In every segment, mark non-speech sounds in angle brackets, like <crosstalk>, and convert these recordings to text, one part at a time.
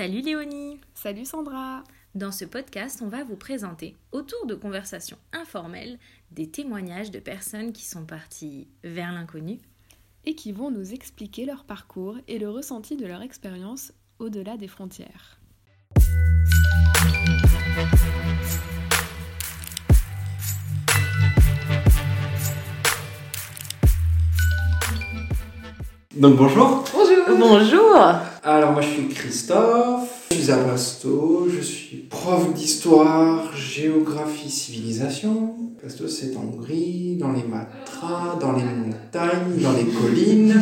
Salut Léonie Salut Sandra Dans ce podcast, on va vous présenter, autour de conversations informelles, des témoignages de personnes qui sont parties vers l'inconnu et qui vont nous expliquer leur parcours et le ressenti de leur expérience au-delà des frontières. Donc bonjour. Bonjour Alors moi je suis Christophe, je suis à Pasto, je suis prof d'histoire, géographie, civilisation. Pasto c'est en Hongrie, dans les matras, dans les montagnes, dans les collines.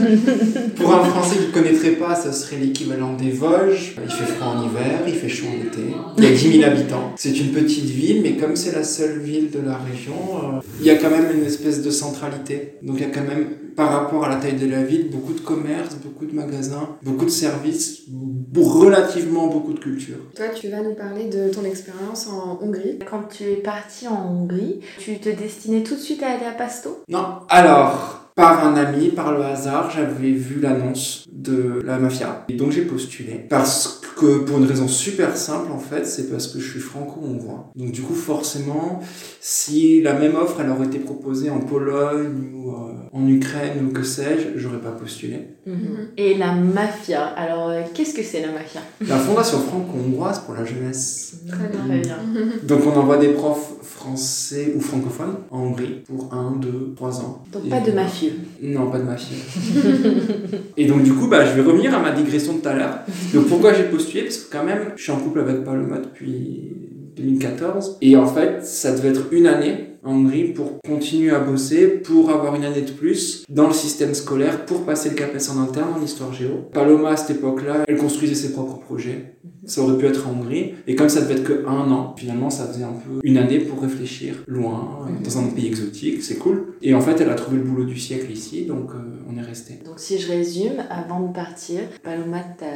Pour un français qui ne connaîtrait pas, ce serait l'équivalent des Vosges. Il fait froid en hiver, il fait chaud en été. Il y a 10 000 habitants. C'est une petite ville, mais comme c'est la seule ville de la région, euh, il y a quand même une espèce de centralité. Donc il y a quand même, par rapport à la taille de la ville, beaucoup de commerces, beaucoup de magasins, beaucoup de services, relativement beaucoup de culture. Toi, tu vas nous parler de ton expérience en Hongrie. Quand tu es parti en Hongrie, tu te destinais tout de suite à aller à Pasto? Non. Alors, par un ami, par le hasard, j'avais vu l'annonce de la mafia. Et donc j'ai postulé. Parce que, pour une raison super simple, en fait, c'est parce que je suis franco-hongrois. Donc du coup, forcément, si la même offre, elle aurait été proposée en Pologne ou euh, en Ukraine ou que sais-je, j'aurais pas postulé. Et la mafia, alors euh, qu'est-ce que c'est la mafia? La fondation franco-hongroise pour la jeunesse. Très bien. Très bien. <laughs> Donc on envoie des profs français ou francophones en Hongrie pour 1, 2, 3 ans. Donc Et- pas de mafieux. Non, pas de mafia. <laughs> et donc du coup, bah, je vais revenir à ma digression de tout à l'heure. <laughs> Donc pourquoi j'ai postulé? Parce que quand même, je suis en couple avec Paloma depuis 2014. Et en fait, ça devait être une année en Hongrie pour continuer à bosser, pour avoir une année de plus dans le système scolaire, pour passer le CAPES en interne en histoire géo. Paloma, à cette époque-là, elle construisait ses propres projets. Ça aurait pu être en Hongrie. Et comme ça devait être que un an, finalement, ça faisait un peu une année pour réfléchir loin, euh, dans un pays exotique. C'est cool. Et en fait, elle a trouvé le boulot du siècle ici, donc euh, on est resté. Donc si je résume, avant de partir, Paloma, ta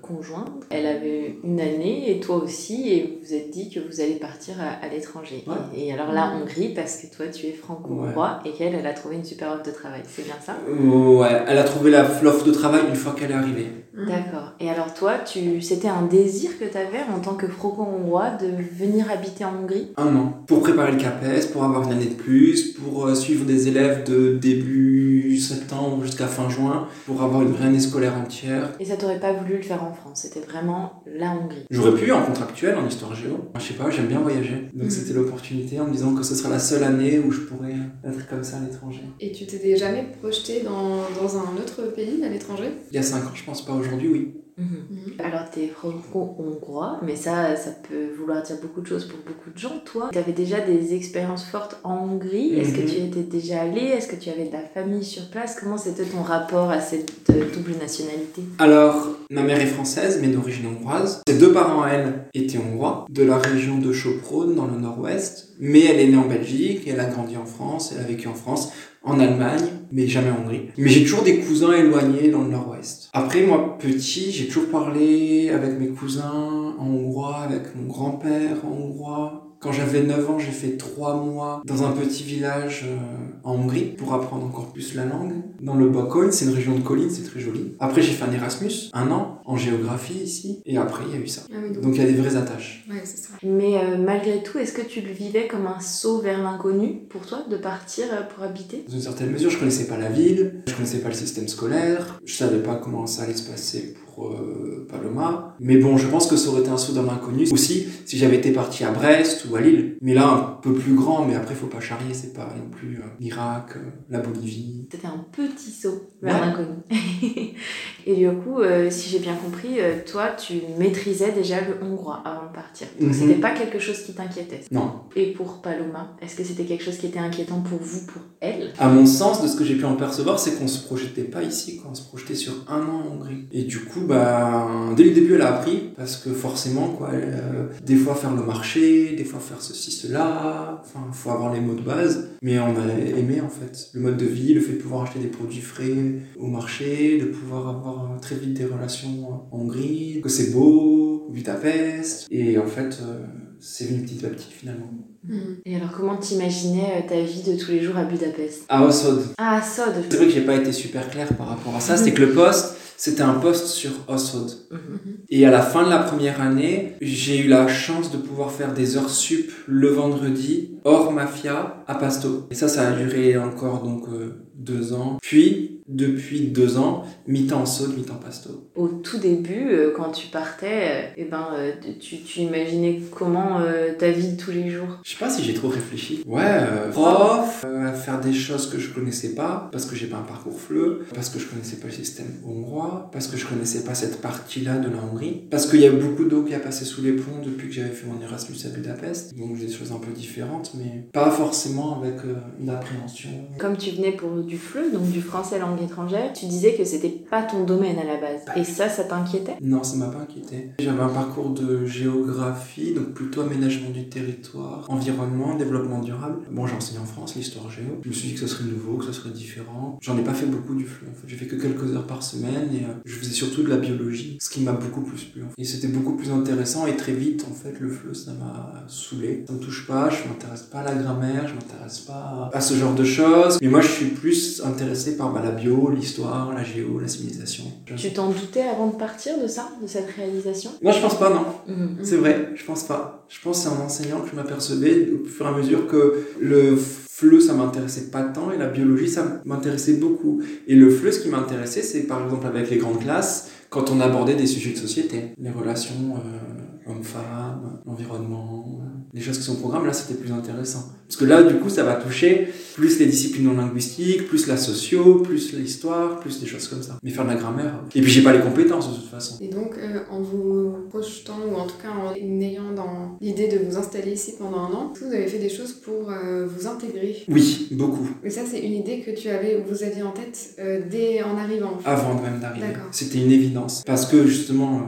conjointe, elle avait une année et toi aussi, et vous vous êtes dit que vous allez partir à, à l'étranger. Ouais. Et, et alors là, Hongrie, parce que toi tu es franco-hongrois et qu'elle, elle a trouvé une super offre de travail, c'est bien ça? Ouais, elle a trouvé la l'offre de travail une fois qu'elle est arrivée. D'accord. Et alors toi, tu, c'était un désir que tu avais en tant que franco-hongrois de venir habiter en Hongrie? Un an. Pour préparer le CAPES, pour avoir une année de plus, pour euh, suivre des élèves de début septembre jusqu'à fin juin, pour avoir une vraie année scolaire entière. Et ça t'aurait pas voulu le faire en France, c'était vraiment la Hongrie? J'aurais pu en contractuel, en histoire géo. Je sais pas, j'aime bien voyager. Donc Mhm. c'était l'opportunité en me disant que ce sera la seule année où je pourrais être comme ça à l'étranger. Et tu t'étais jamais projeté dans, dans un autre pays à l'étranger? Il y a 5 ans, je pense pas aujourd'hui, oui. Mhm. Alors t'es franco-hongrois, mais ça, ça peut vouloir dire beaucoup de choses pour beaucoup de gens. Toi, tu avais déjà des expériences fortes en Hongrie. Est-ce que Mhm. tu y étais déjà allé Est-ce que tu avais de la famille sur place? Comment c'était ton rapport à cette euh, double nationalité? Alors, ma mère est française, mais d'origine hongroise. Ses deux parents, elle, étaient hongrois, de la région de Chauprone, dans le nord-ouest. Mais elle est née en Belgique, elle a grandi en France, elle a vécu en France, en Allemagne, mais jamais en Hongrie. Mais j'ai toujours des cousins éloignés dans le nord-ouest. Après, moi, petit, j'ai toujours parlé avec mes cousins en hongrois, avec mon grand-père en hongrois. Quand j'avais 9 ans, j'ai fait 3 mois dans un petit village euh, en Hongrie pour apprendre encore plus la langue. Dans le Bokoin, c'est une région de collines, c'est très joli. Après, j'ai fait un Erasmus, un an, en géographie ici. Et après, il y a eu ça. Ah oui, donc. Donc il y a des vraies attaches. Ouais, c'est ça. Mais euh, malgré tout, est-ce que tu le vivais comme un saut vers l'inconnu pour toi de partir euh, pour habiter? Dans une certaine mesure, je connaissais pas la ville, je connaissais pas le système scolaire, je savais pas comment ça allait se passer pour euh, Paloma. Mais bon, je pense que ça aurait été un saut dans l'inconnu. Aussi, si j'avais été parti à Brest ou à Lille. Mais là, un peu plus grand, mais après, faut pas charrier, c'est pas non plus euh, l'Irak, euh, la Bolivie. C'était un petit saut vers Ouais. l'inconnu. <laughs> Et du coup, euh, si j'ai bien compris, euh, toi, tu maîtrisais déjà le hongrois avant de partir. Donc Mhm. c'était pas quelque chose qui t'inquiétait. Non. Et pour Paloma, est-ce que c'était quelque chose qui était inquiétant pour vous, pour elle? À mon sens, de ce que j'ai pu en percevoir, c'est qu'on se projetait pas ici, quoi. On se projetait sur un an en Hongrie. Et du coup, bah, dès le début, elle a appris, parce que forcément, quoi, elle, euh, des fois faire le marché, des fois faire ceci, cela, enfin, faut avoir les mots de base. Mais on a aimé, en fait, le mode de vie, le fait de pouvoir acheter des produits frais au marché, de pouvoir avoir très vite des relations en Hongrie, que c'est beau, Budapest. Et en fait, euh, c'est venu petit à petit, finalement. Mhm. Et alors, comment t'imaginais euh, ta vie de tous les jours à Budapest? À Osod, Ah, à Sod C'est vrai que j'ai pas été super clair par rapport à ça. C'était que le poste, c'était un poste sur Osod. Mhm. Et à la fin de la première année, j'ai eu la chance de pouvoir faire des heures sup le vendredi, hors mafia, à Pasto. Et ça, ça a duré encore donc euh, deux ans. Puis, depuis deux ans, mi-temps en Saône, mi-temps Pasto. Au tout début, euh, quand tu partais, euh, eh ben, euh, tu, tu imaginais comment euh, ta vie de tous les jours? Je sais pas si j'ai trop réfléchi. Ouais, euh, prof, euh, à faire des choses que je connaissais pas, parce que j'ai pas un parcours fleu, parce que je connaissais pas le système hongrois, parce que je connaissais pas cette partie-là de la Hongrie, parce qu'il y a beaucoup d'eau qui a passé sous les ponts depuis que j'avais fait mon Erasmus à Budapest. Donc j'ai des choses un peu différentes, mais pas forcément avec euh, une appréhension. Comme tu venais pour du FLE, donc du français langue étrangère, tu disais que c'était pas ton domaine à la base. Et ça, ça t'inquiétait? Non, ça m'a pas inquiété. J'avais un parcours de géographie, donc plutôt aménagement du territoire, environnement, développement durable. Bon, j'ai enseigné en France l'histoire géo. Je me suis dit que ce serait nouveau, que ce serait différent. J'en ai pas fait beaucoup du flux en fait. J'ai fait que quelques heures par semaine et euh, je faisais surtout de la biologie, ce qui m'a beaucoup plus plu. en fait. Et c'était beaucoup plus intéressant et très vite en fait le fleu ça m'a saoulé. Ça me touche pas, je m'intéresse pas à la grammaire, je m'intéresse pas à ce genre de choses. Mais moi je suis plus intéressé par bah, la bio, l'histoire, la géo, la civilisation. Tu t'en doutais avant de partir de ça, de cette réalisation? Moi je pense pas non. Mhm. C'est vrai, je pense pas. Je pense que c'est en enseignant que je m'apercevais au fur et à mesure que le FLE ça m'intéressait pas tant et la biologie ça m'intéressait beaucoup. Et le FLE ce qui m'intéressait c'est par exemple avec les grandes classes quand on abordait des sujets de société, les relations euh, hommes-femmes, l'environnement, les choses qui sont au programme, là c'était plus intéressant. Parce que là du coup ça va toucher plus les disciplines non linguistiques, plus la socio, plus l'histoire, plus des choses comme ça. Mais faire de la grammaire. Et puis j'ai pas les compétences de toute façon. Et donc, euh, en vous projetant, ou en tout cas en ayant dans l'idée de vous installer ici pendant un an, vous avez fait des choses pour euh, vous intégrer Oui, beaucoup. Et ça, c'est une idée que tu avais, ou vous aviez en tête euh, dès en arrivant. avant même d'arriver. C'était une évidence. Parce que justement,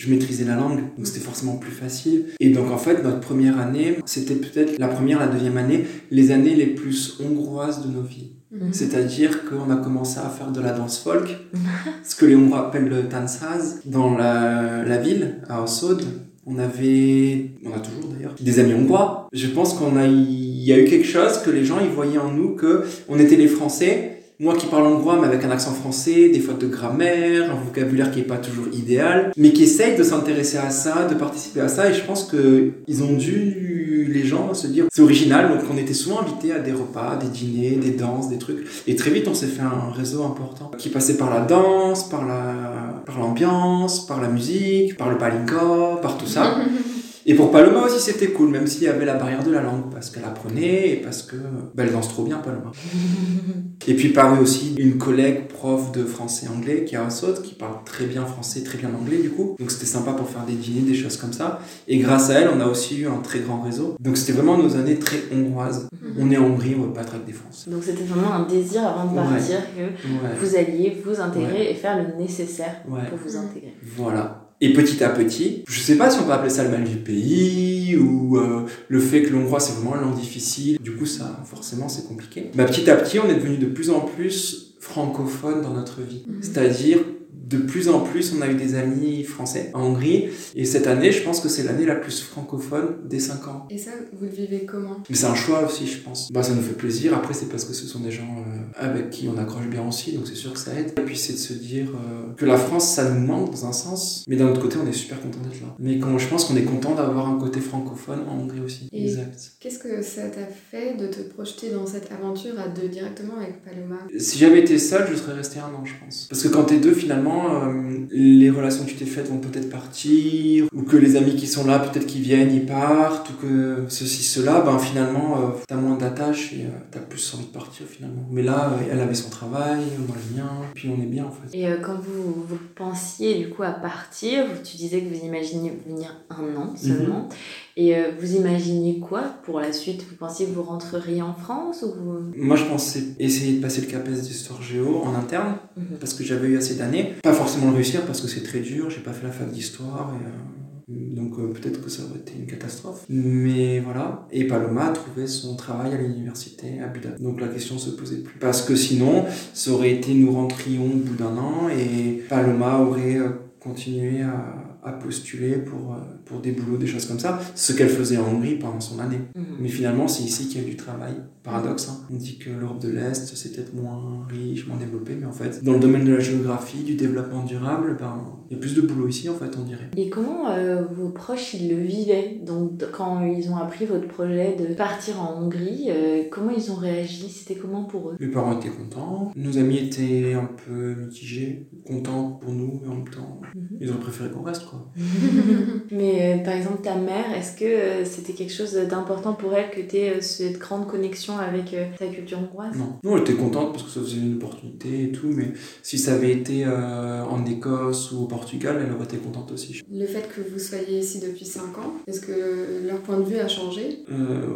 je maîtrisais la langue, donc c'était forcément plus facile. Et donc en fait, notre première année, c'était peut-être la première, la deuxième année, les années les plus hongroises de nos vies. Mhm. C'est-à-dire qu'on a commencé à faire de la danse folk, <laughs> ce que les Hongrois appellent le tanzhaz, dans la, la ville, à Osod. On avait, on a toujours d'ailleurs, des amis hongrois. Je pense qu'on a, il y a eu quelque chose que les gens, ils voyaient en nous que on était les Français. Moi qui parle hongrois, mais avec un accent français, des fautes de grammaire, un vocabulaire qui est pas toujours idéal, mais qui essaye de s'intéresser à ça, de participer à ça, et je pense que ils ont dû, les gens, se dire, c'est original, donc on était souvent invités à des repas, des dîners, des danses, des trucs, et très vite on s'est fait un réseau important, qui passait par la danse, par la, par l'ambiance, par la musique, par le palinka, par tout ça. <laughs> Et pour Paloma aussi, c'était cool, même s'il y avait la barrière de la langue, parce qu'elle apprenait et parce que bah, elle danse trop bien, Paloma. <laughs> et puis par eux aussi, une collègue prof de français-anglais qui est à Saute, qui parle très bien français, très bien anglais du coup. Donc c'était sympa pour faire des dîners, des choses comme ça. Et grâce à elle, on a aussi eu un très grand réseau. Donc c'était vraiment nos années très hongroises. On est en Hongrie, on veut pas avec des Français. Donc c'était vraiment un désir avant de Ouais. partir que Ouais. vous alliez vous intégrer et faire le nécessaire pour vous intégrer. Voilà. Et petit à petit, je sais pas si on peut appeler ça le mal du pays ou euh, le fait que l'hongrois c'est vraiment une langue difficile. Du coup, ça, forcément, c'est compliqué. Bah, petit à petit, on est devenu de plus en plus francophone dans notre vie. Mhm. C'est-à-dire, de plus en plus, on a eu des amis français en Hongrie. Et cette année, je pense que c'est l'année la plus francophone des 5 ans. Et ça, vous le vivez comment? Mais c'est un choix aussi, je pense. Bah, ça nous fait plaisir. Après, c'est parce que ce sont des gens euh, avec qui on accroche bien aussi, donc c'est sûr que ça aide. Et puis, c'est de se dire euh, que la France, ça nous manque dans un sens, mais d'un autre côté, on est super content d'être là. Mais quand, je pense qu'on est content d'avoir un côté francophone en Hongrie aussi. Et- Exact. Qu'est-ce que ça t'a fait de te projeter dans cette aventure à deux directement avec Paloma? Si j'avais été seul, je serais resté un an, je pense. Parce que quand t'es deux, finalement, euh, les relations que tu t'es faites vont peut-être partir, ou que les amis qui sont là, peut-être qu'ils viennent, ils partent, ou que ceci, cela, ben finalement, euh, t'as moins d'attache et euh, t'as plus envie de partir finalement. Mais là, euh, elle avait son travail, moi le mien, puis on est bien en fait. Et quand vous, vous pensiez du coup à partir, tu disais que vous imaginiez venir un an seulement. Et vous imaginiez quoi pour la suite? Vous pensiez que vous rentreriez en France ou vous... Moi, je pensais essayer de passer le CAPES d'histoire géo en interne, Mhm. parce que j'avais eu assez d'années. Pas forcément le réussir, parce que c'est très dur, j'ai pas fait la fac d'histoire, et euh, donc euh, peut-être que ça aurait été une catastrophe. Mais voilà. Et Paloma a trouvé son travail à l'université à Budapest. Donc la question se posait plus. Parce que sinon, ça aurait été nous rentrions au bout d'un an, et Paloma aurait euh, continué à à postuler pour, euh, pour des boulots, des choses comme ça. Ce qu'elle faisait en Hongrie pendant son année. Mhm. Mais finalement, c'est ici qu'il y a du travail. Paradoxe, hein. On dit que l'Europe de l'Est, c'est peut-être moins riche, moins développé, mais en fait, dans le domaine de la géographie, du développement durable, ben, il y a plus de boulot ici, en fait, on dirait. Et comment euh, vos proches ils le vivaient? Donc quand ils ont appris votre projet de partir en Hongrie, euh, comment ils ont réagi? C'était comment pour eux? Mes parents étaient contents, nos amis étaient un peu mitigés, contents pour nous, mais en même temps, Mhm. ils auraient préféré qu'on reste, quoi. <laughs> Mais euh, par exemple ta mère, est-ce que euh, c'était quelque chose d'important pour elle que tu aies cette grande connexion avec euh, ta culture hongroise? Non. Nous, elle était contente parce que ça faisait une opportunité et tout, mais si ça avait été euh, en Écosse ou au Portugal, elle aurait été contente aussi. Le fait que vous soyez ici depuis 5 ans, est-ce que leur point de vue a changé? Euh,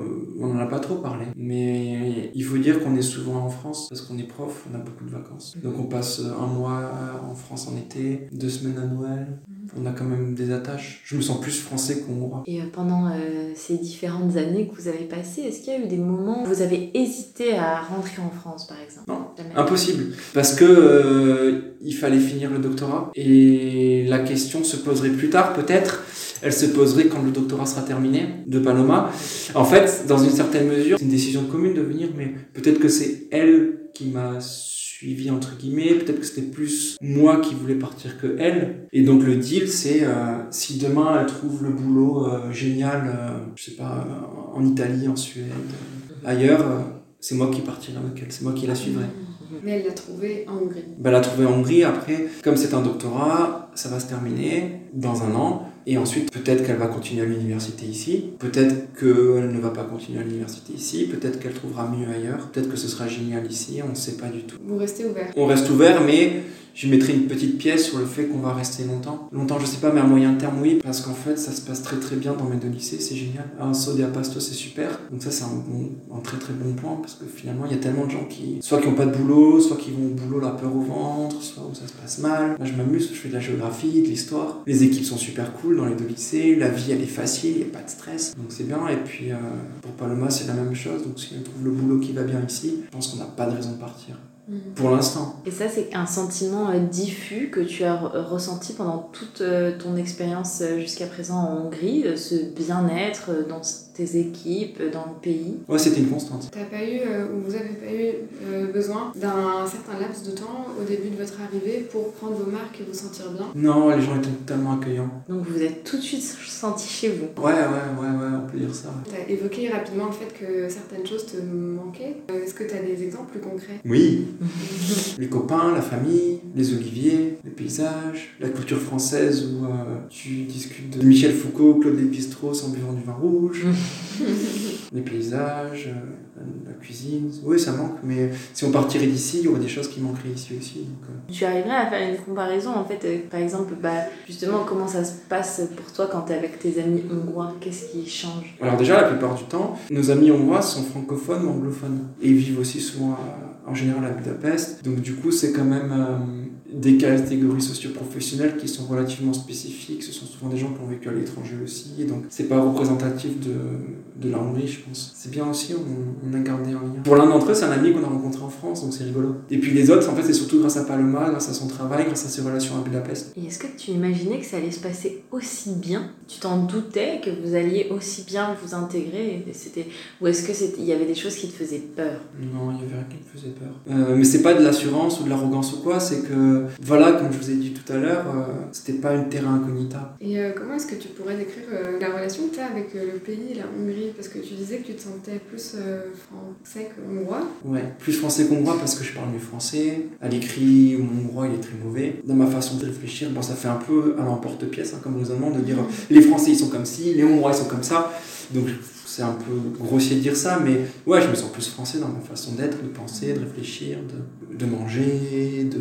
on n'en a pas trop parlé, mais il faut dire qu'on est souvent en France parce qu'on est prof, on a beaucoup de vacances. Donc on passe un mois en France en été, deux semaines à Noël. On a quand même des attaches. Je me sens plus français qu'hongrois. Et euh, pendant euh, ces différentes années que vous avez passées, est-ce qu'il y a eu des moments où vous avez hésité à rentrer en France par exemple? Non. Jamais. Impossible, parce que euh, il fallait finir le doctorat et la question se poserait plus tard, peut-être. Elle se poserait quand le doctorat sera terminé de Paloma. En fait, dans une certaine mesure, c'est une décision commune de venir, mais peut-être que c'est elle qui m'a suivi entre guillemets. Peut-être que c'était plus moi qui voulais partir que elle. Et donc le deal, c'est euh, si demain elle trouve le boulot euh, génial, euh, je sais pas, en Italie, en Suède, ailleurs. c'est moi qui partirai avec elle, c'est moi qui la suivrai. Mais elle l'a trouvé en Hongrie. Ben, elle a trouvé en Hongrie. Après, comme c'est un doctorat, ça va se terminer dans un an. Et ensuite, peut-être qu'elle va continuer à l'université ici. Peut-être qu'elle ne va pas continuer à l'université ici. Peut-être qu'elle trouvera mieux ailleurs. Peut-être que ce sera génial ici. On ne sait pas du tout. Vous restez ouvert. On reste ouvert, mais je mettrai une petite pièce sur le fait qu'on va rester longtemps. Longtemps, je sais pas, mais à moyen terme, oui. Parce qu'en fait, ça se passe très très bien dans mes deux lycées. C'est génial. Sode et à Pasto, c'est super. Donc ça, c'est un, un très très bon point. Parce que finalement, il y a tellement de gens qui, soit qui n'ont pas de boulot, soit qui vont au boulot la peur au ventre, soit où ça se passe mal. Moi, je m'amuse, je fais de la géographie, de l'histoire. Les équipes sont super cool dans les deux lycées. La vie, elle est facile, il n'y a pas de stress. Donc c'est bien. Et puis, euh, pour Paloma, c'est la même chose. Donc si elle trouve le boulot qui va bien ici, je pense qu'on n'a pas de raison de partir. Mhm. Pour l'instant. Et ça, c'est un sentiment euh, diffus que tu as re- ressenti pendant toute euh, ton expérience euh, jusqu'à présent en Hongrie, ce bien-être dans tes équipes, dans le pays. Ouais, c'était une constante. T'as pas eu, euh, ou vous avez pas eu euh, besoin d'un certain laps de temps au début de votre arrivée pour prendre vos marques et vous sentir bien? Non, les gens étaient totalement accueillants. Donc vous êtes tout de suite senti chez vous. Ouais, ouais, ouais, ouais, on peut dire ça. T'as évoqué rapidement le fait que certaines choses te manquaient. Euh, Est-ce que t'as des exemples plus concrets? Oui, <laughs> les copains, la famille, les oliviers, les paysages, la culture française où euh, tu discutes de Michel Foucault, Claude Lévi-Strauss en buvant du vin rouge, <laughs> <laughs> les paysages, euh, la cuisine. Oui, ça manque, mais si on partirait d'ici, il y aurait des choses qui manqueraient ici aussi. donc, euh. Tu arriverais à faire une comparaison en fait, euh, par exemple, bah, justement comment ça se passe pour toi quand tu es avec tes amis hongrois? Qu'est-ce qui change? Alors déjà, la plupart du temps, nos amis hongrois sont francophones ou anglophones. Et ils vivent aussi souvent en général à Budapest. Donc du coup, c'est quand même euh, des catégories socio-professionnelles qui sont relativement spécifiques. Ce sont souvent des gens qui ont vécu à l'étranger aussi. Et donc c'est pas représentatif de, de la Hongrie, je pense. C'est bien aussi, on, on a gardé un lien. Pour l'un d'entre eux, c'est un ami qu'on a rencontré en France, donc c'est rigolo. Et puis les autres, en fait, c'est surtout grâce à Paloma, grâce à son travail, grâce à ses relations à Budapest. Et est-ce que tu imaginais que ça allait se passer aussi bien? Tu t'en doutais que vous alliez aussi bien vous intégrer? C'était... Ou est-ce qu'il y avait des choses qui te faisaient peur? Non, il y avait rien qui me faisait peur. Euh, mais c'est pas de l'assurance ou de l'arrogance ou quoi, c'est que, voilà, comme je vous ai dit tout à l'heure, euh, c'était pas une terra incognita. Et euh, comment est-ce que tu pourrais décrire euh, la relation que tu as avec euh, le pays, la Hongrie? Parce que tu disais que tu te sentais plus euh, français que hongrois. Ouais, plus français qu'hongrois parce que je parle mieux français. À l'écrit, mon hongrois il est très mauvais. Dans ma façon de réfléchir, bon, ça fait un peu à l'emporte-pièce, hein, comme raisonnement, de dire les Français ils sont comme ci, les Hongrois ils sont comme ça. Donc c'est un peu grossier de dire ça, mais ouais, je me sens plus français dans ma façon d'être, de penser, de réfléchir, de, de manger, de,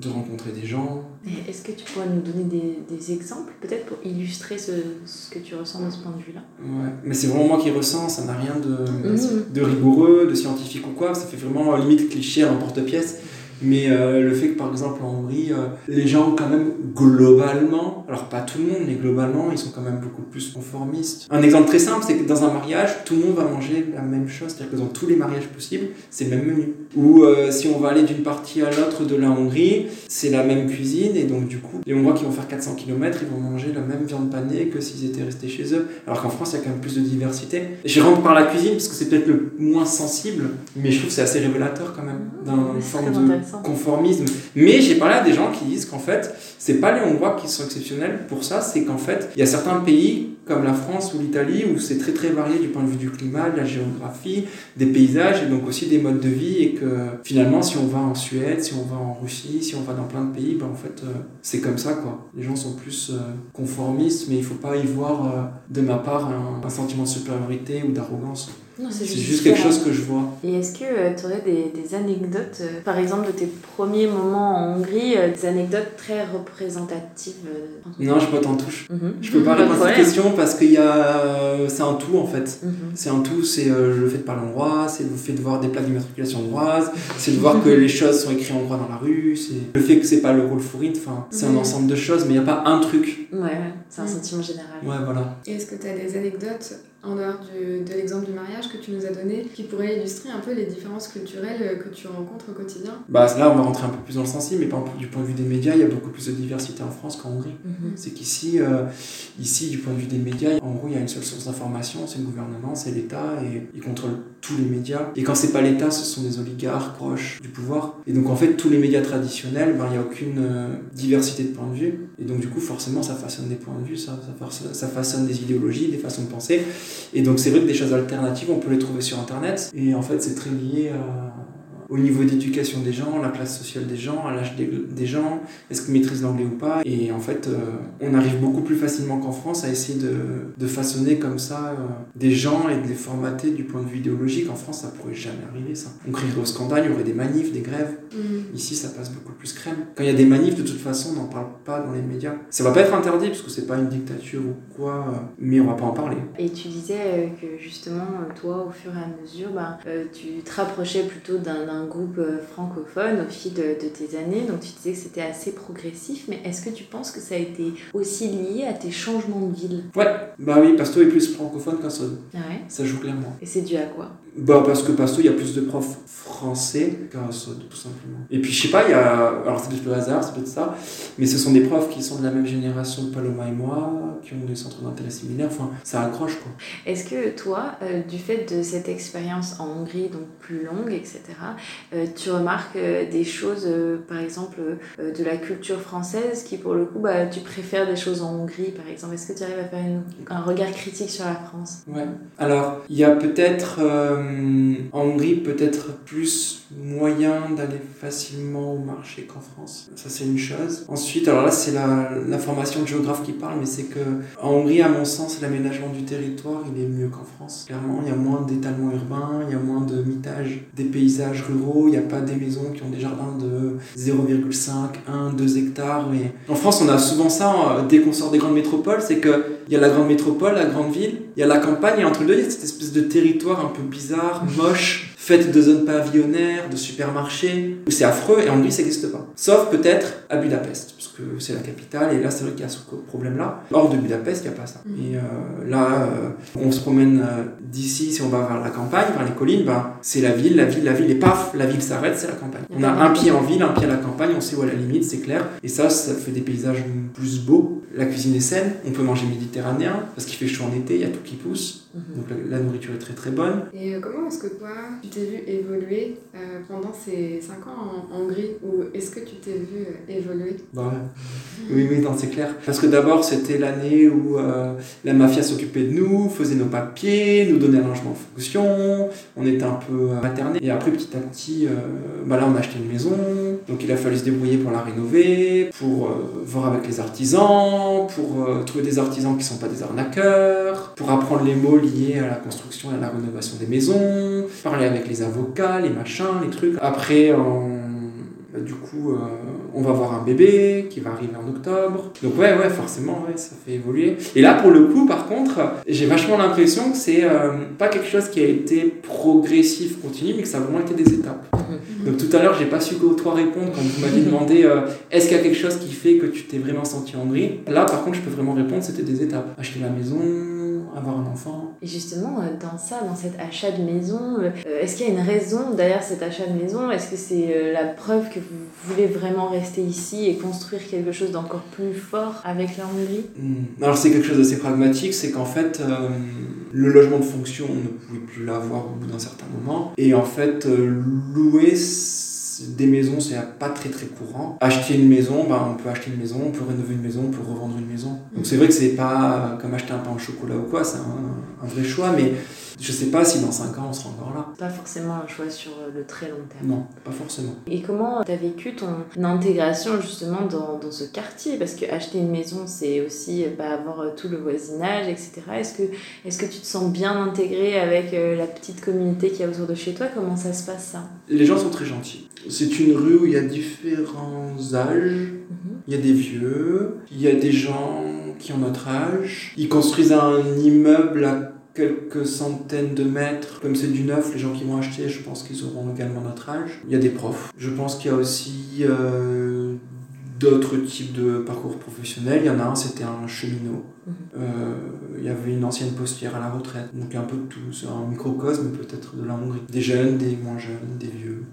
de rencontrer des gens. Est-ce que tu pourrais nous donner des, des exemples peut-être pour illustrer ce, ce que tu ressens de ce point de vue-là? Ouais, mais c'est vraiment moi qui ressens, ça n'a rien de, Mhm. de rigoureux, de scientifique ou quoi, ça fait vraiment limite cliché à l'emporte-pièce. Mais euh, le fait que par exemple en Hongrie, euh, les gens quand même globalement, alors pas tout le monde, mais globalement, ils sont quand même beaucoup plus conformistes. Un exemple très simple, c'est que dans un mariage, tout le monde va manger la même chose, c'est-à-dire que dans tous les mariages possibles, c'est le même menu. Ou euh, si on va aller d'une partie à l'autre de la Hongrie, c'est la même cuisine, et donc du coup, les Hongrois qui vont faire 400 km, ils vont manger la même viande panée que s'ils étaient restés chez eux. Alors qu'en France, il y a quand même plus de diversité. Je rentre par la cuisine parce que c'est peut-être le moins sensible, mais je trouve que c'est assez révélateur quand même d'un forme de conformisme. Mais j'ai parlé à des gens qui disent qu'en fait, c'est pas les Hongrois qui sont exceptionnels pour ça, c'est qu'en fait, il y a certains pays comme la France ou l'Italie où c'est très très varié du point de vue du climat, de la géographie, des paysages et donc aussi des modes de vie et que finalement si on va en Suède, si on va en Russie, si on va dans plein de pays, ben en fait euh, c'est comme ça quoi. Les gens sont plus euh, conformistes mais il faut pas y voir euh, de ma part un sentiment de supériorité ou d'arrogance. C'est juste, quelque chose que je vois. Et est-ce que euh, tu aurais des, des anecdotes, euh, par exemple de tes premiers moments en Hongrie, euh, des anecdotes très représentatives Non, je peux t'en touche. Mhm. Je peux pas répondre à cette question parce que c'est un tout en fait. Mhm. C'est un tout, c'est le fait de parler hongrois, c'est le fait de voir des plaques d'immatriculation hongroise, c'est de voir que <laughs> les choses sont écrites en hongrois dans la rue, c'est le fait que c'est pas le rôle fourrite, enfin, c'est un ensemble de choses, mais il n'y a pas un truc. Ouais, c'est un sentiment général. Ouais, voilà. Est-ce que tu as des anecdotes en dehors de l'exemple du mariage que tu nous as donné, qui pourrait illustrer un peu les différences culturelles que tu rencontres au quotidien? Bah, Là, on va rentrer un peu plus dans le sensible, mais par exemple, du point de vue des médias, il y a beaucoup plus de diversité en France qu'en Hongrie. Mhm. C'est qu'ici, euh, ici, du point de vue des médias, en gros, il y a une seule source d'information, c'est le gouvernement, c'est l'État, et il contrôle tous les médias. Et quand c'est pas l'État, ce sont des oligarques proches du pouvoir. Et donc, en fait, tous les médias traditionnels, ben, il n'y a aucune euh, diversité de points de vue. Et donc, du coup, forcément, ça façonne des points de vue, ça, ça, ça façonne des idéologies, des façons de penser. Et donc c'est vrai que des choses alternatives, on peut les trouver sur Internet. Et en fait, c'est très lié à au niveau d'éducation des gens, la classe sociale des gens, à l'âge des, gens, est-ce qu'ils maîtrisent l'anglais ou pas. Et en fait, euh, on arrive beaucoup plus facilement qu'en France à essayer de, de façonner comme ça euh, des gens et de les formater du point de vue idéologique. En France, ça pourrait jamais arriver, ça. On crierait au scandale, il y aurait des manifs, des grèves. Mm. Ici, ça passe beaucoup plus crème. Quand il y a des manifs, de toute façon, on n'en parle pas dans les médias. Ça va pas être interdit, parce que c'est pas une dictature ou quoi, euh, mais on va pas en parler. Et tu disais que justement, toi, au fur et à mesure, bah, tu te rapprochais plutôt d'un un groupe euh, francophone au fil de, tes années. Donc tu disais que c'était assez progressif, mais est-ce que tu penses que ça a été aussi lié à tes changements de ville? Ouais, bah oui, Pasto est plus francophone qu'un Ah ouais? Ça joue clairement. Et c'est dû à quoi? Bah parce que Pasto, il y a plus de profs français qu'un Sod, tout simplement. Et puis je sais pas, il y a. Alors c'est peut-être le hasard, c'est peut-être ça, mais ce sont des profs qui sont de la même génération que Paloma et moi, qui ont des centres d'intérêt similaires, enfin ça accroche quoi. Est-ce que toi, euh, du fait de cette expérience en Hongrie, donc plus longue, etc., tu remarques euh, des choses, euh, par exemple, de la culture française qui, pour le coup, bah, tu préfères des choses en Hongrie, par exemple. Est-ce que tu arrives à faire un regard critique sur la France? Ouais. Alors, il y a peut-être en Hongrie, peut-être plus moyen d'aller facilement au marché qu'en France. Ça, c'est une chose. Ensuite, alors là, c'est la, formation de géographe qui parle, mais c'est que en Hongrie, à mon sens, l'aménagement du territoire, il est mieux qu'en France. Clairement, il y a moins d'étalement urbain, il y a moins de mitage des paysages ruraux, il n'y a pas des maisons qui ont des jardins de 0,5, 1, 2 hectares. En France, on a souvent ça, hein, dès qu'on sort des grandes métropoles, c'est qu'il y a la grande métropole, la grande ville, il y a la campagne, et entre les deux, il y a cette espèce de territoire un peu bizarre, <laughs> moche, fait de zones pavillonnaires, de supermarchés, où c'est affreux, et en Hongrie, ça n'existe pas. Sauf peut-être à Budapest que c'est la capitale, et là c'est vrai qu'il y a ce problème-là. Hors de Budapest, il n'y a pas ça. Mm. Et euh, là, euh, on se promène euh, d'ici, si on va vers la campagne, vers les collines, ben, c'est la ville, la ville, la ville, et paf, la ville s'arrête, c'est la campagne. On a un pied en ville, un pied à la campagne, on sait où est la limite, c'est clair. Et ça, ça fait des paysages plus beaux. La cuisine est saine, on peut manger méditerranéen, parce qu'il fait chaud en été, il y a tout qui pousse. Mhm. Donc la, nourriture est très très bonne. Et comment est-ce que toi, tu t'es vu évoluer pendant ces 5 ans en Hongrie Ou est-ce que tu t'es vu évoluer? Bah, oui, oui, c'est clair. Parce que d'abord, c'était l'année où euh, la mafia s'occupait de nous, faisait nos papiers, nous donnait un logement en fonction, on était un peu euh, materné. Et après, petit à petit, euh, bah là, on a acheté une maison, donc il a fallu se débrouiller pour la rénover, pour voir avec les artisans, pour trouver des artisans qui ne sont pas des arnaqueurs, pour apprendre les mots liés à la construction et à la rénovation des maisons, parler avec les avocats, les machins, les trucs. Après, on bah, du coup, euh, on va avoir un bébé qui va arriver en octobre. Donc ouais, ouais, forcément, ouais, ça fait évoluer. Et là, pour le coup, par contre, j'ai vachement l'impression que c'est euh, pas quelque chose qui a été progressif, continu, mais que ça a vraiment été des étapes. Donc tout à l'heure, j'ai pas su toi répondre quand vous m'aviez demandé euh, est-ce qu'il y a quelque chose qui fait que tu t'es vraiment senti en gris. Là, par contre, je peux vraiment répondre, c'était des étapes. Acheter la maison, avoir un enfant. Et justement, euh, dans ça, dans cet achat de maison, euh, est-ce qu'il y a une raison derrière cet achat de maison? Est-ce que c'est euh, la preuve que vous voulez vraiment rester ici et construire quelque chose d'encore plus fort avec la Hongrie hmm. Alors c'est quelque chose d'assez pragmatique, c'est qu'en fait, le logement de fonction, on ne pouvait plus l'avoir au bout d'un certain moment. Et en fait, louer des maisons, c'est pas très très courant. Acheter une maison, ben, on peut acheter une maison, on peut rénover une maison, on peut revendre une maison. Donc c'est vrai que c'est pas comme acheter un pain au chocolat ou quoi, c'est un, un vrai choix, mais je sais pas si dans 5 ans on sera encore là. Pas forcément un choix sur le très long terme. Non, pas forcément. Et comment tu as vécu ton intégration justement dans, dans ce quartier? Parce que acheter une maison, c'est aussi bah, avoir tout le voisinage, etc. Est-ce que, est que tu te sens bien intégré avec euh, la petite communauté qui y a autour de chez toi? Comment ça se passe ça? Les gens sont très gentils. C'est une rue où il y a différents âges. Mhm. Il y a des vieux, il y a des gens qui ont notre âge. Ils construisent un immeuble à quelques centaines de mètres. Comme c'est du neuf, les gens qui vont acheter, je pense qu'ils auront également notre âge. Il y a des profs. Je pense qu'il y a aussi euh, d'autres types de parcours professionnels. Il y en a un, c'était un cheminot. Mhm. Euh, il y avait une ancienne postière à la retraite. Donc un peu de tout. C'est un microcosme peut-être de la Hongrie. Des jeunes, des moins jeunes, des vieux.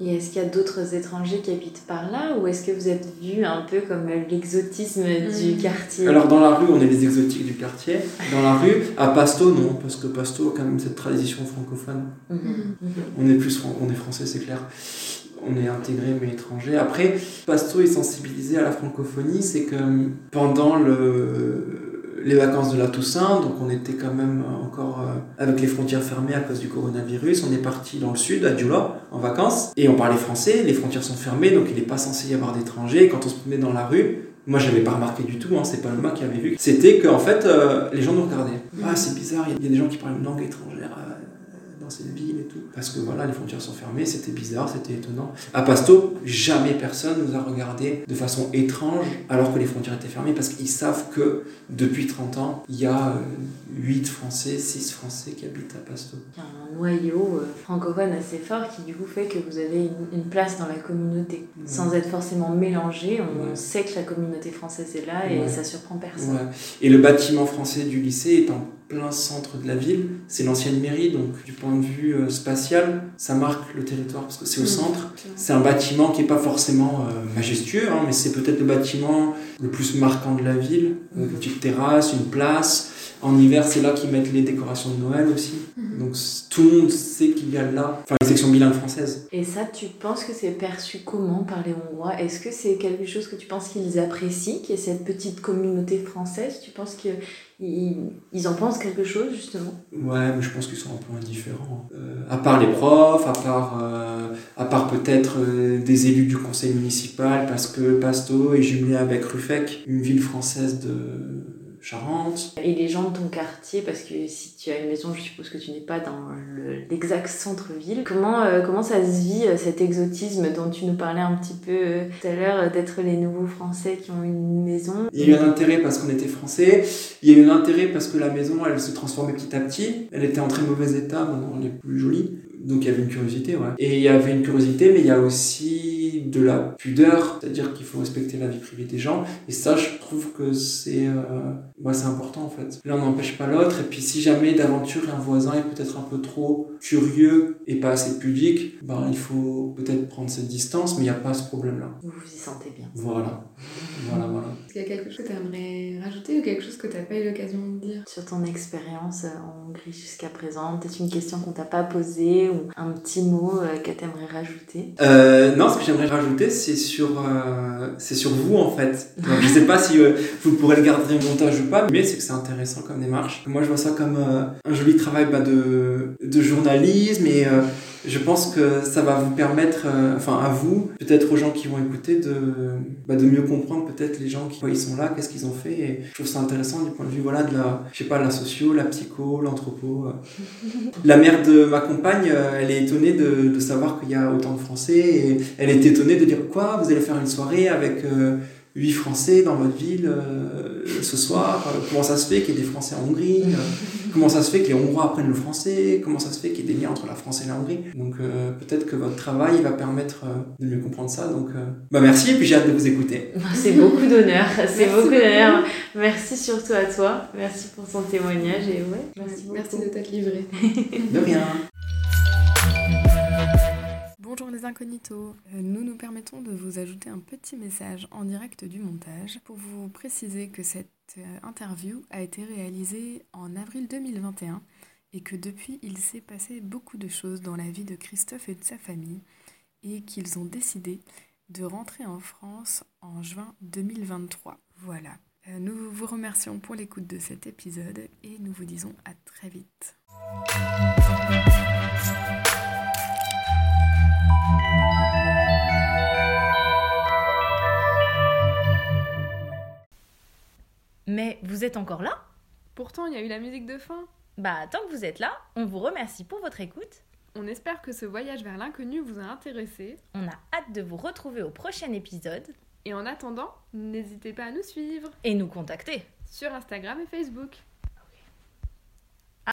Et est-ce qu'il y a d'autres étrangers qui habitent par là ou est-ce que vous êtes vus un peu comme l'exotisme du hmm. quartier? Alors dans la rue, on est les exotiques du quartier. Dans la rue, à Pasto, non, parce que Pasto a quand même cette tradition francophone. Mhm. On est plus on est français, c'est clair. On est intégré mais étranger. Après, Pasto est sensibilisé à la francophonie, c'est que pendant le les vacances de la Toussaint, donc on était quand même encore euh, avec les frontières fermées à cause du coronavirus. On est parti dans le sud, à Djoula, en vacances, et on parlait français, les frontières sont fermées, donc il n'est pas censé y avoir d'étrangers. Quand on se promenait dans la rue, moi j'avais pas remarqué du tout, hein, c'est pas le mec qui avait vu, c'était qu'en fait euh, les gens nous regardaient. Ah c'est bizarre, il y a des gens qui parlent une langue étrangère euh, dans cette ville et tout. Parce que voilà, les frontières sont fermées, c'était bizarre, c'était étonnant. À Pasto, jamais personne nous a regardé de façon étrange alors que les frontières étaient fermées parce qu'ils savent que depuis 30 ans, il y a 8 euh, Français, 6 Français qui habitent à Pasto. Il y a un noyau euh, francophone assez fort qui du coup fait que vous avez une, place dans la communauté. Sans être forcément mélangé, on sait que la communauté française est là et ça surprend personne. Et le bâtiment français du lycée est en plein centre de la ville. C'est l'ancienne mairie, donc du point de vue euh, spatial, ça marque le territoire parce que c'est au mmh. centre. C'est un bâtiment qui n'est pas forcément majestueux, hein, mais c'est peut-être le bâtiment le plus marquant de la ville. Une petite terrasse, une place. En hiver, c'est là qu'ils mettent les décorations de Noël aussi. Mhm. Donc tout le monde sait qu'il y a là, enfin la section bilingue française. Et ça, tu penses que c'est perçu comment par les Hongrois? Est-ce que c'est quelque chose que tu penses qu'ils apprécient, qu'il y ait cette petite communauté française? Tu penses qu'ils ils en pensent quelque chose justement? Ouais, mais je pense qu'ils sont un peu indifférents. Euh, à part les profs, à part, euh, à part peut-être euh, des élus du conseil municipal, parce que Pasto est jumelé avec Ruffec, une ville française de Charente. Et les gens de ton quartier, parce que si tu as une maison, je suppose que tu n'es pas dans l'exact centre-ville. Comment, euh, comment ça se vit euh, cet exotisme dont tu nous parlais un petit peu euh, tout à l'heure, d'être les nouveaux Français qui ont une maison? Il y a eu un intérêt parce qu'on était Français, il y a eu un intérêt parce que la maison, elle se transformait petit à petit. Elle était en très mauvais état, maintenant elle est plus jolie. Donc il y avait une curiosité, ouais. Et il y avait une curiosité, mais il y a aussi de la pudeur, c'est-à-dire qu'il faut respecter la vie privée des gens. Et ça, je trouve que c'est euh, c'est important en fait. L'un n'empêche pas l'autre. Et puis si jamais d'aventure un voisin est peut-être un peu trop curieux et pas assez pudique, ben, il faut peut-être prendre cette distance, mais il n'y a pas ce problème-là. Vous vous y sentez bien. Voilà. voilà, voilà. Est-ce qu'il y a quelque chose que tu aimerais rajouter ou quelque chose que tu n'as pas eu l'occasion de dire? Sur ton expérience en Hongrie jusqu'à présent, peut-être une question qu'on t'a pas posée ou un petit mot euh, que tu aimerais rajouter? Euh, Non, ce que j'aimerais rajouter, c'est sur, euh, sur vous en fait. Donc, je sais pas si vous pourrez le garder en montage ou pas, mais c'est que c'est intéressant comme démarche. Moi, je vois ça comme un joli travail bah, de, de journalisme et je pense que ça va vous permettre, euh, enfin à vous, peut-être aux gens qui vont écouter, de, bah, de mieux comprendre peut-être les gens qui ils sont là, qu'est-ce qu'ils ont fait. Et je trouve ça intéressant du point de vue voilà, de la, je sais pas, la socio, la psycho, l'anthropo. euh. <laughs> La mère de ma compagne, euh, elle est étonnée de, de savoir qu'il y a autant de Français et elle est étonnée de dire quoi, vous allez faire une soirée avec... euh, huit Français dans votre ville euh, ce soir euh, Comment ça se fait qu'il y ait des Français en Hongrie Euh, <laughs> Comment ça se fait que les Hongrois apprennent le français? Comment ça se fait qu'il y ait des liens entre la France et la Hongrie? Donc euh, peut-être que votre travail va permettre euh, de mieux comprendre ça. Donc euh, bah merci et puis j'ai hâte de vous écouter. <laughs> C'est beaucoup d'honneur, c'est Merci beaucoup d'honneur. Merci surtout à toi, merci pour ton témoignage et ouais, merci beaucoup. Merci de t'être livré. De rien. <laughs> Bonjour les incognitos. Euh, Nous nous permettons de vous ajouter un petit message en direct du montage pour vous préciser que cette euh, interview a été réalisée en avril 2021 et que depuis il s'est passé beaucoup de choses dans la vie de Christophe et de sa famille et qu'ils ont décidé de rentrer en France en juin 2023. Voilà. Euh, Nous vous remercions pour l'écoute de cet épisode et nous vous disons à très vite. Mais vous êtes encore là Pourtant, il y a eu la musique de fin. Bah, tant que vous êtes là, on vous remercie pour votre écoute. On espère que ce voyage vers l'inconnu vous a intéressé. On a hâte de vous retrouver au prochain épisode Et en attendant, n'hésitez pas à nous suivre et nous contacter. sur Instagram et Facebook.